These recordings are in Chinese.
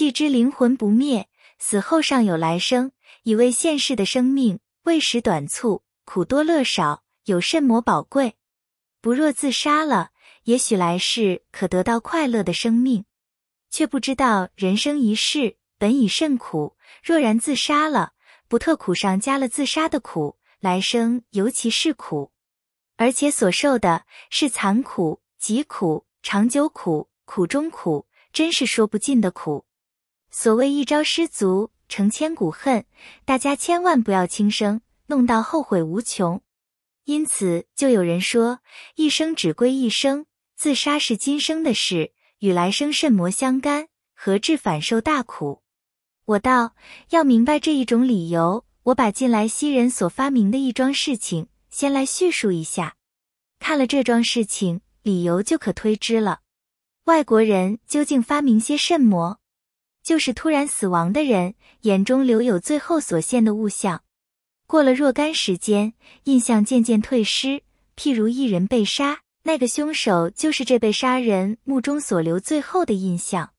既知灵魂不灭，死后尚有来生，以为现世的生命未时短促，苦多乐少，有甚么宝贵？不若自杀了，也许来世可得到快乐的生命。却不知道人生一世本已甚苦，若然自杀了，不特苦上加了自杀的苦，来生尤其是苦，而且所受的是残苦、疾苦、长久苦、苦中苦，真是说不尽的苦。所谓一朝失足成千古恨，大家千万不要轻生，弄到后悔无穷。因此，就有人说，一生只归一生，自杀是今生的事。与来生甚魔相干，何至反受大苦？我道要明白这一种理由，我把近来西人所发明的一桩事情，先来叙述一下。看了这桩事情，理由就可推知了。外国人究竟发明些甚么？就是突然死亡的人眼中留有最后所现的物象，过了若干时间，印象渐渐退失。譬如一人被杀。那个凶手就是这被杀人目中所留最后的印象。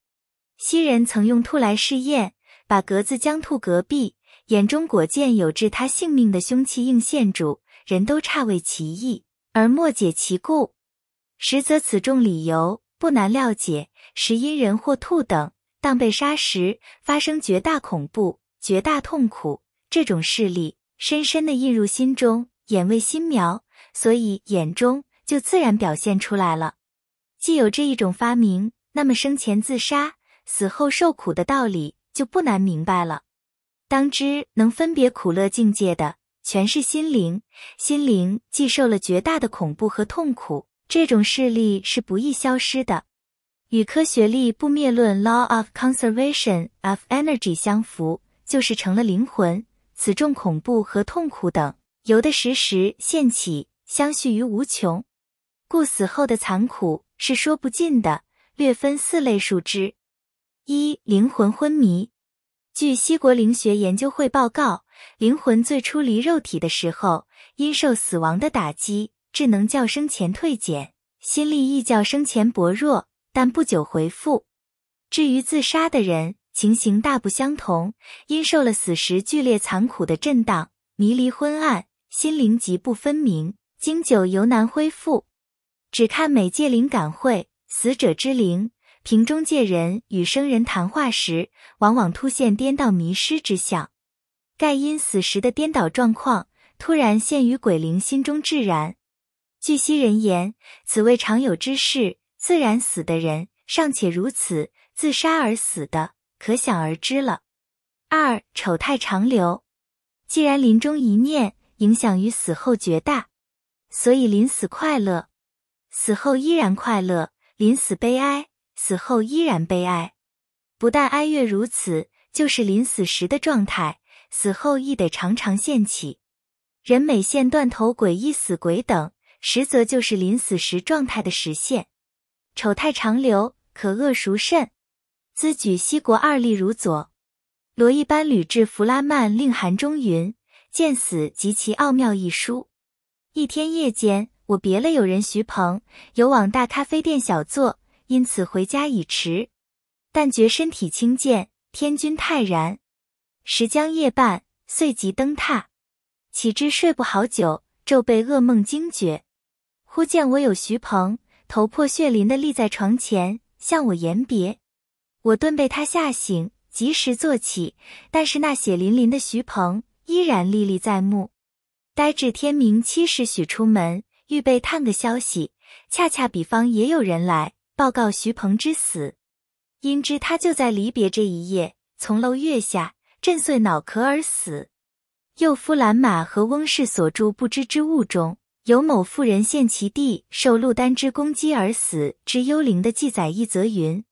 昔人曾用兔来试验，把格子将兔隔壁，眼中果见有致他性命的凶器应现住，人都诧为奇异，而莫解其故。实则此众理由不难料解，实因人或兔等当被杀时发生绝大恐怖、绝大痛苦，这种势力深深的印入心中，眼为心苗，所以眼中。就自然表现出来了。既有这一种发明，那么生前自杀、死后受苦的道理就不难明白了。当知能分别苦乐境界的，全是心灵。心灵既受了绝大的恐怖和痛苦，这种势力是不易消失的。与科学力不灭论 （Law of Conservation of Energy） 相符，就是成了灵魂。此种恐怖和痛苦等，由的时时现起，相续于无穷。故死后的残酷是说不尽的，略分四类述之：一、灵魂昏迷。据西国灵学研究会报告，灵魂最初离肉体的时候，因受死亡的打击，智能较生前退减，心力亦较生前薄弱，但不久回复。至于自杀的人，情形大不相同，因受了死时剧烈残酷的震荡，迷离昏暗，心灵极不分明，经久犹难恢复。只看每界灵感会，死者之灵，凭中介人与生人谈话时，往往突现颠倒迷失之象。盖因死时的颠倒状况，突然现于鬼灵心中自然。据悉人言，此为常有之事。自然死的人尚且如此，自杀而死的，可想而知了。二丑态长留，既然临终一念影响于死后绝大，所以临死快乐。死后依然快乐，临死悲哀，死后依然悲哀。不但哀乐如此，就是临死时的状态，死后亦得常常现起。人每现断头鬼、一死鬼等，实则就是临死时状态的实现。丑态长留，可恶孰甚？兹举西国二例如左。罗一班吕至弗拉曼令函中云：“见死及其奥妙一书。”一天夜间。我别了友人徐鹏，有往大咖啡店小坐，因此回家已迟。但觉身体轻健，天君泰然。时将夜半，遂即登榻，岂知睡不好久，骤被噩梦惊觉。忽见我有徐鹏，头破血淋的立在床前，向我言别。我顿被他吓醒，及时坐起，但是那血淋淋的徐鹏依然历历在目。待至天明七时许出门。预备探个消息，恰恰比方也有人来报告徐鹏之死。因知他就在离别这一夜从楼跃下，震碎脑壳而死。又夫兰马和翁氏所住不知之物中有某妇人献其弟受陆丹之攻击而死之幽灵的记载一则云：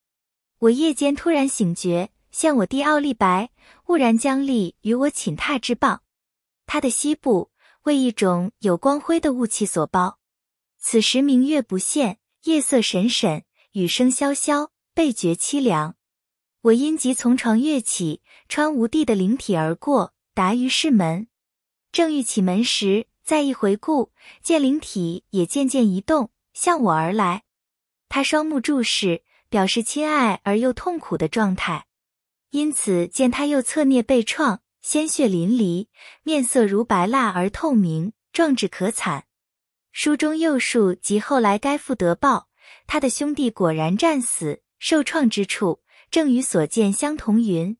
我夜间突然醒觉，见我弟奥利白兀然将立于我寝榻之傍，他的膝部。为一种有光辉的雾气所包，此时明月不现，夜色沈沈，雨声潇潇，倍觉凄凉。我因即从床跃起，穿无地的灵体而过，达于室门。正欲启门时，再一回顾，见灵体也渐渐移动，向我而来。他双目注视，表示亲爱而又痛苦的状态。因此见他又侧蹑被创，鲜血淋漓，面色如白蜡而透明，壮志可惨。书中又述及后来该父得报，他的兄弟果然战死，受创之处正与所见相同。云